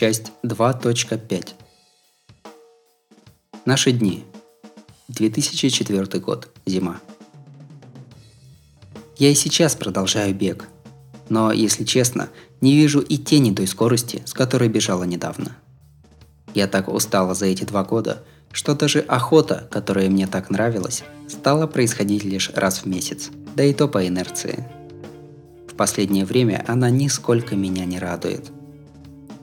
Часть 2.5 Наши дни. 2004 год. Зима. Я и сейчас продолжаю бег. Но, если честно, не вижу и тени той скорости, с которой бежала недавно. Я так устала за эти два года, что даже охота, которая мне так нравилась, стала происходить лишь раз в месяц, да и то по инерции. В последнее время она нисколько меня не радует.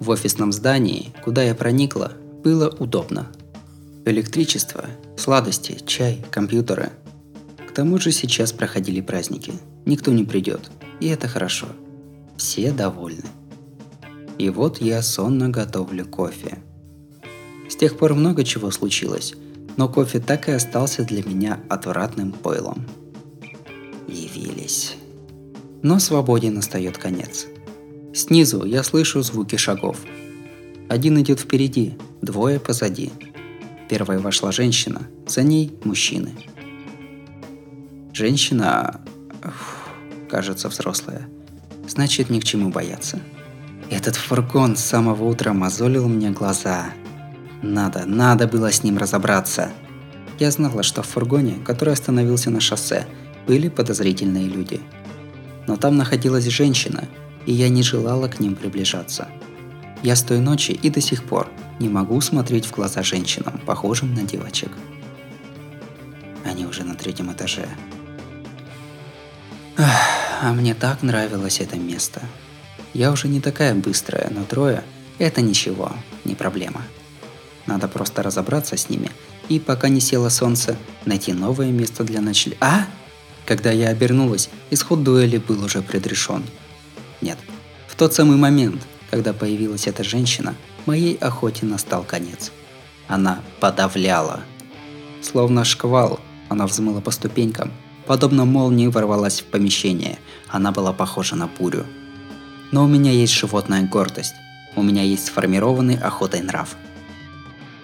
В офисном здании, куда я проникла, было удобно. Электричество, сладости, чай, компьютеры. К тому же сейчас проходили праздники. Никто не придет, и это хорошо. Все довольны. И вот я сонно готовлю кофе – с тех пор много чего случилось, но кофе так и остался для меня отвратным пойлом. Явились. Но свободе настает конец. Снизу я слышу звуки шагов. Один идет впереди, двое позади. Первая вошла женщина, за ней мужчины. Женщина, ух, кажется, взрослая. Значит, ни к чему бояться. Этот фургон с самого утра мозолил мне глаза – надо, надо было с ним разобраться. Я знала, что в фургоне, который остановился на шоссе, были подозрительные люди. Но там находилась женщина, и я не желала к ним приближаться. Я с той ночи и до сих пор не могу смотреть в глаза женщинам, похожим на девочек. Они уже на третьем этаже. Ах, а мне так нравилось это место. Я уже не такая быстрая, но трое – это ничего, не проблема. Надо просто разобраться с ними и, пока не село солнце, найти новое место для ночлега. А? Когда я обернулась, исход дуэли был уже предрешен. Нет, в тот самый момент, когда появилась эта женщина, моей охоте настал конец. Она подавляла. Словно шквал, она взмыла по ступенькам, подобно молнии ворвалась в помещение. Она была похожа на бурю. Но у меня есть животная гордость. У меня есть сформированный охотой нрав –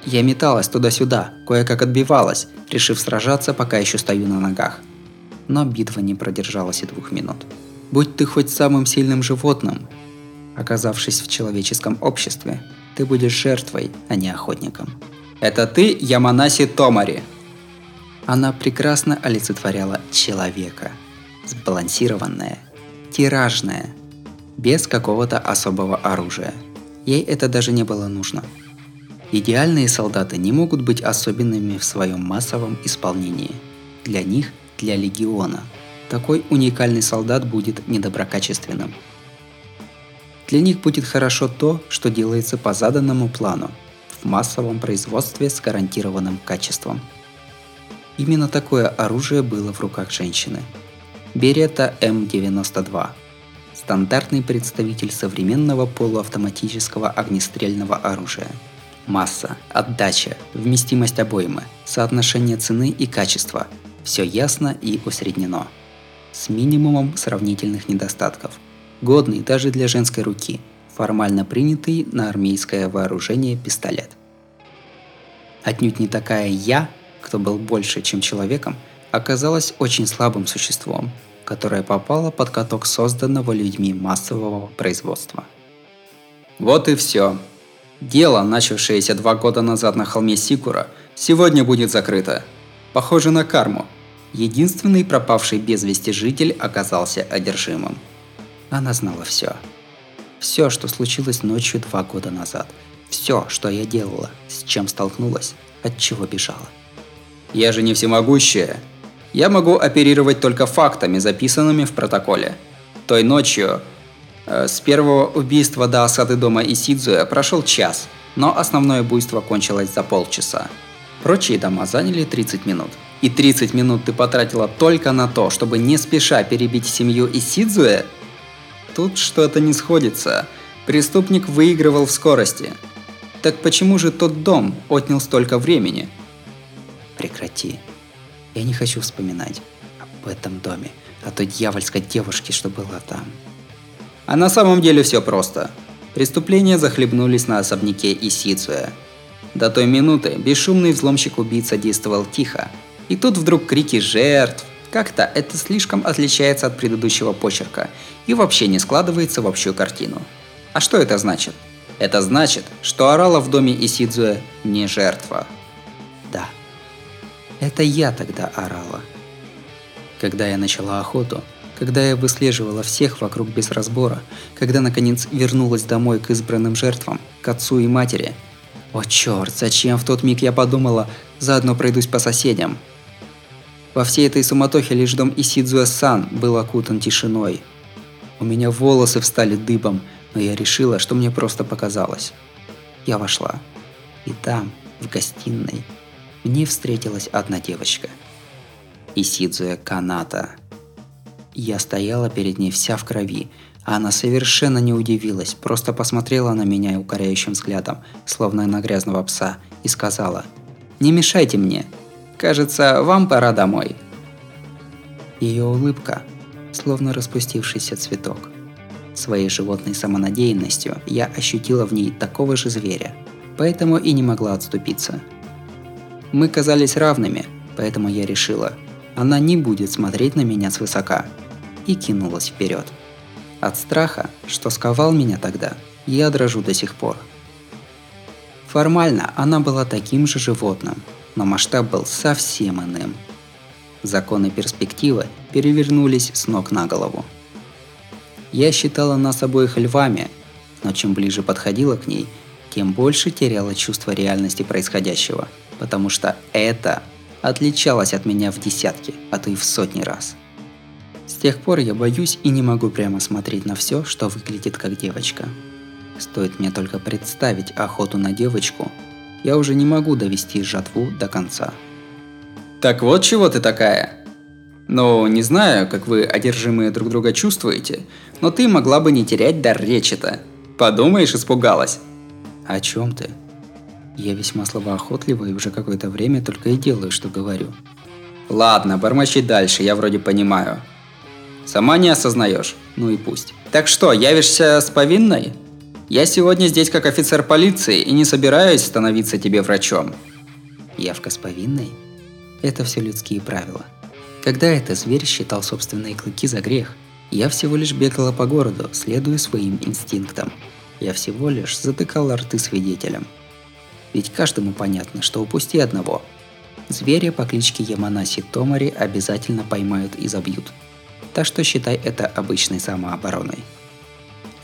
я металась туда-сюда, кое-как отбивалась, решив сражаться, пока еще стою на ногах. Но битва не продержалась и двух минут. Будь ты хоть самым сильным животным, оказавшись в человеческом обществе, ты будешь жертвой, а не охотником. Это ты, Яманаси Томари. Она прекрасно олицетворяла человека. Сбалансированная, тиражная, без какого-то особого оружия. Ей это даже не было нужно – Идеальные солдаты не могут быть особенными в своем массовом исполнении. Для них, для легиона, такой уникальный солдат будет недоброкачественным. Для них будет хорошо то, что делается по заданному плану, в массовом производстве с гарантированным качеством. Именно такое оружие было в руках женщины. Берета М92 – стандартный представитель современного полуавтоматического огнестрельного оружия – Масса, отдача, вместимость обоймы, соотношение цены и качества – все ясно и усреднено. С минимумом сравнительных недостатков. Годный даже для женской руки, формально принятый на армейское вооружение пистолет. Отнюдь не такая «я», кто был больше, чем человеком, оказалась очень слабым существом, которое попало под каток созданного людьми массового производства. Вот и все. Дело, начавшееся два года назад на холме Сикура, сегодня будет закрыто. Похоже на карму. Единственный пропавший без вести житель оказался одержимым. Она знала все. Все, что случилось ночью два года назад. Все, что я делала, с чем столкнулась, от чего бежала. Я же не всемогущая. Я могу оперировать только фактами, записанными в протоколе. Той ночью Э, с первого убийства до осады дома Исидзуя прошел час, но основное буйство кончилось за полчаса. Прочие дома заняли 30 минут. И 30 минут ты потратила только на то, чтобы не спеша перебить семью Исидзуэ? Тут что-то не сходится. Преступник выигрывал в скорости. Так почему же тот дом отнял столько времени? Прекрати. Я не хочу вспоминать об этом доме, о той дьявольской девушке, что была там. А на самом деле все просто. Преступления захлебнулись на особняке Исицуя. До той минуты бесшумный взломщик-убийца действовал тихо. И тут вдруг крики жертв. Как-то это слишком отличается от предыдущего почерка и вообще не складывается в общую картину. А что это значит? Это значит, что Арала в доме Исидзуэ не жертва. Да, это я тогда орала. Когда я начала охоту, когда я выслеживала всех вокруг без разбора, когда наконец вернулась домой к избранным жертвам, к отцу и матери. О черт, зачем в тот миг я подумала, заодно пройдусь по соседям. Во всей этой суматохе лишь дом Исидзуэ-сан был окутан тишиной. У меня волосы встали дыбом, но я решила, что мне просто показалось. Я вошла. И там, в гостиной, мне встретилась одна девочка. Исидзуя Каната. Я стояла перед ней вся в крови, а она совершенно не удивилась, просто посмотрела на меня укоряющим взглядом, словно на грязного пса, и сказала «Не мешайте мне. Кажется, вам пора домой». Ее улыбка, словно распустившийся цветок. Своей животной самонадеянностью я ощутила в ней такого же зверя, поэтому и не могла отступиться. Мы казались равными, поэтому я решила, она не будет смотреть на меня свысока – и кинулась вперед. От страха, что сковал меня тогда, я дрожу до сих пор. Формально она была таким же животным, но масштаб был совсем иным. Законы перспективы перевернулись с ног на голову. Я считала нас обоих львами, но чем ближе подходила к ней, тем больше теряла чувство реальности происходящего, потому что это отличалось от меня в десятки, а то и в сотни раз – с тех пор я боюсь и не могу прямо смотреть на все, что выглядит как девочка. Стоит мне только представить охоту на девочку, я уже не могу довести жатву до конца. Так вот чего ты такая? Ну, не знаю, как вы одержимые друг друга чувствуете, но ты могла бы не терять дар речи-то. Подумаешь, испугалась. О чем ты? Я весьма словоохотлива и уже какое-то время только и делаю, что говорю. Ладно, бормочи дальше, я вроде понимаю. Сама не осознаешь. Ну и пусть. Так что, явишься с повинной? Я сегодня здесь как офицер полиции и не собираюсь становиться тебе врачом. Явка с повинной? Это все людские правила. Когда этот зверь считал собственные клыки за грех, я всего лишь бегала по городу, следуя своим инстинктам. Я всего лишь затыкала рты свидетелям. Ведь каждому понятно, что упусти одного. Зверя по кличке Яманаси Томари обязательно поймают и забьют – так что считай это обычной самообороной.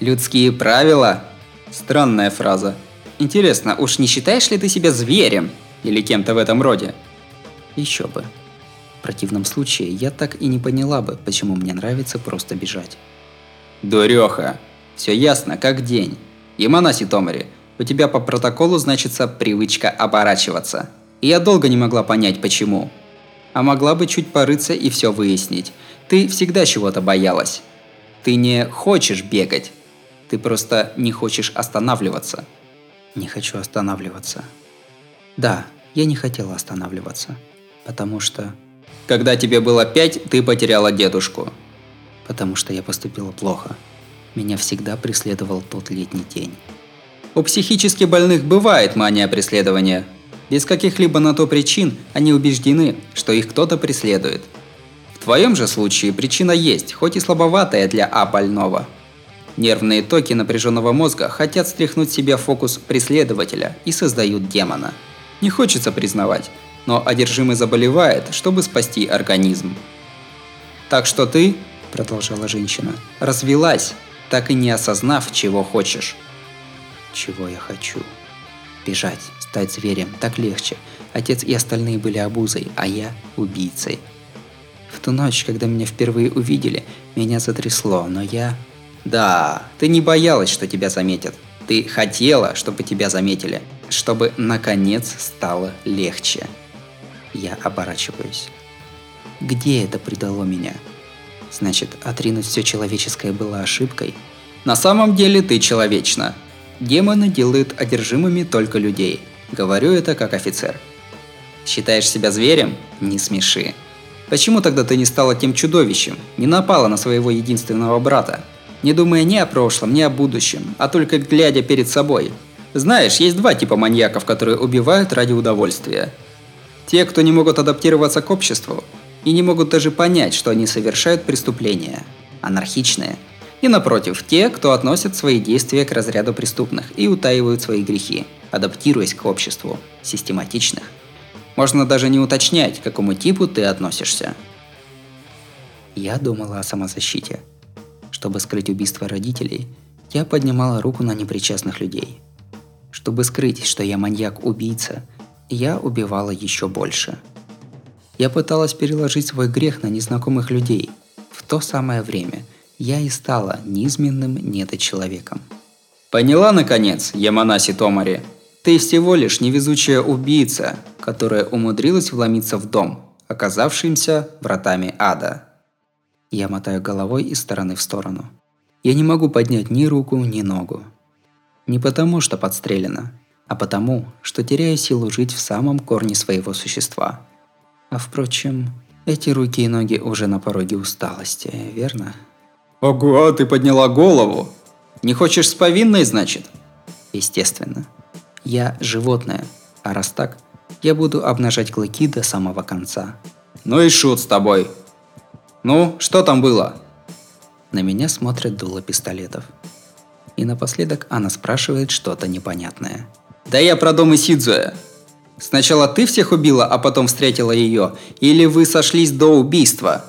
Людские правила? Странная фраза. Интересно, уж не считаешь ли ты себя зверем или кем-то в этом роде? Еще бы. В противном случае я так и не поняла бы, почему мне нравится просто бежать. Дуреха. Все ясно, как день. Яманаси Томари, у тебя по протоколу значится привычка оборачиваться. И я долго не могла понять, почему. А могла бы чуть порыться и все выяснить. Ты всегда чего-то боялась. Ты не хочешь бегать. Ты просто не хочешь останавливаться. Не хочу останавливаться. Да, я не хотела останавливаться. Потому что... Когда тебе было пять, ты потеряла дедушку. Потому что я поступила плохо. Меня всегда преследовал тот летний день. У психически больных бывает мания преследования. Без каких-либо на то причин они убеждены, что их кто-то преследует – в твоем же случае причина есть, хоть и слабоватая для А больного. Нервные токи напряженного мозга хотят стряхнуть себе фокус преследователя и создают демона. Не хочется признавать, но одержимый заболевает, чтобы спасти организм. Так что ты, продолжала женщина, развелась, так и не осознав, чего хочешь. Чего я хочу? Бежать, стать зверем, так легче. Отец и остальные были обузой, а я убийцей. В ту ночь, когда меня впервые увидели, меня затрясло, но я... Да, ты не боялась, что тебя заметят. Ты хотела, чтобы тебя заметили, чтобы наконец стало легче. Я оборачиваюсь. Где это предало меня? Значит, отринуть все человеческое было ошибкой? На самом деле ты человечна. Демоны делают одержимыми только людей. Говорю это как офицер. Считаешь себя зверем? Не смеши. Почему тогда ты не стала тем чудовищем, не напала на своего единственного брата, не думая ни о прошлом, ни о будущем, а только глядя перед собой? Знаешь, есть два типа маньяков, которые убивают ради удовольствия. Те, кто не могут адаптироваться к обществу и не могут даже понять, что они совершают преступления. Анархичные. И напротив, те, кто относят свои действия к разряду преступных и утаивают свои грехи, адаптируясь к обществу систематичных. Можно даже не уточнять, к какому типу ты относишься. Я думала о самозащите. Чтобы скрыть убийство родителей, я поднимала руку на непричастных людей. Чтобы скрыть, что я маньяк-убийца, я убивала еще больше. Я пыталась переложить свой грех на незнакомых людей. В то самое время я и стала низменным недочеловеком. Поняла, наконец, Яманаси Томари? Ты всего лишь невезучая убийца, которая умудрилась вломиться в дом, оказавшимся вратами ада. Я мотаю головой из стороны в сторону. Я не могу поднять ни руку, ни ногу. Не потому, что подстрелено, а потому, что теряю силу жить в самом корне своего существа. А впрочем, эти руки и ноги уже на пороге усталости, верно? Ого, ты подняла голову! Не хочешь с повинной, значит? Естественно. Я животное, а раз так, я буду обнажать клыки до самого конца. Ну и шут с тобой, «Ну, что там было?» На меня смотрят дуло пистолетов. И напоследок она спрашивает что-то непонятное. «Да я про дом Исидзуя. Сначала ты всех убила, а потом встретила ее, или вы сошлись до убийства?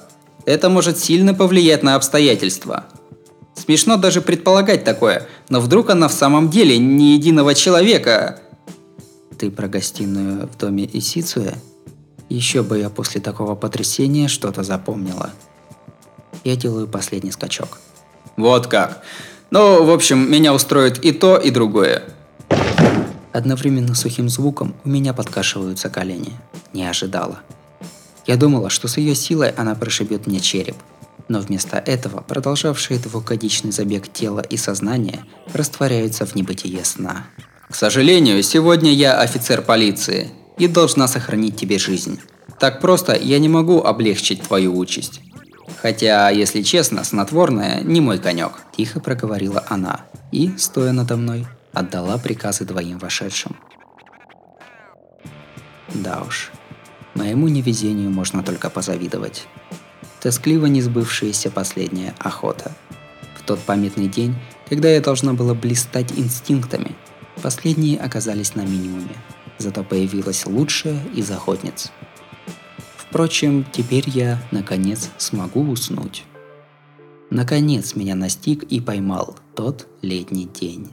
Это может сильно повлиять на обстоятельства. Смешно даже предполагать такое, но вдруг она в самом деле не единого человека. Ты про гостиную в доме Исицуя? Еще бы я после такого потрясения что-то запомнила. Я делаю последний скачок. Вот как. Ну, в общем, меня устроит и то, и другое. Одновременно сухим звуком у меня подкашиваются колени. Не ожидала. Я думала, что с ее силой она прошибет мне череп. Но вместо этого продолжавшие двухгодичный забег тела и сознания растворяются в небытие сна. К сожалению, сегодня я офицер полиции, и должна сохранить тебе жизнь. Так просто я не могу облегчить твою участь. Хотя, если честно, снотворное не мой конек. Тихо проговорила она и, стоя надо мной, отдала приказы двоим вошедшим. Да уж, моему невезению можно только позавидовать. Тоскливо не сбывшаяся последняя охота. В тот памятный день, когда я должна была блистать инстинктами, последние оказались на минимуме – зато появилась лучшая из охотниц. Впрочем, теперь я, наконец, смогу уснуть. Наконец меня настиг и поймал тот летний день.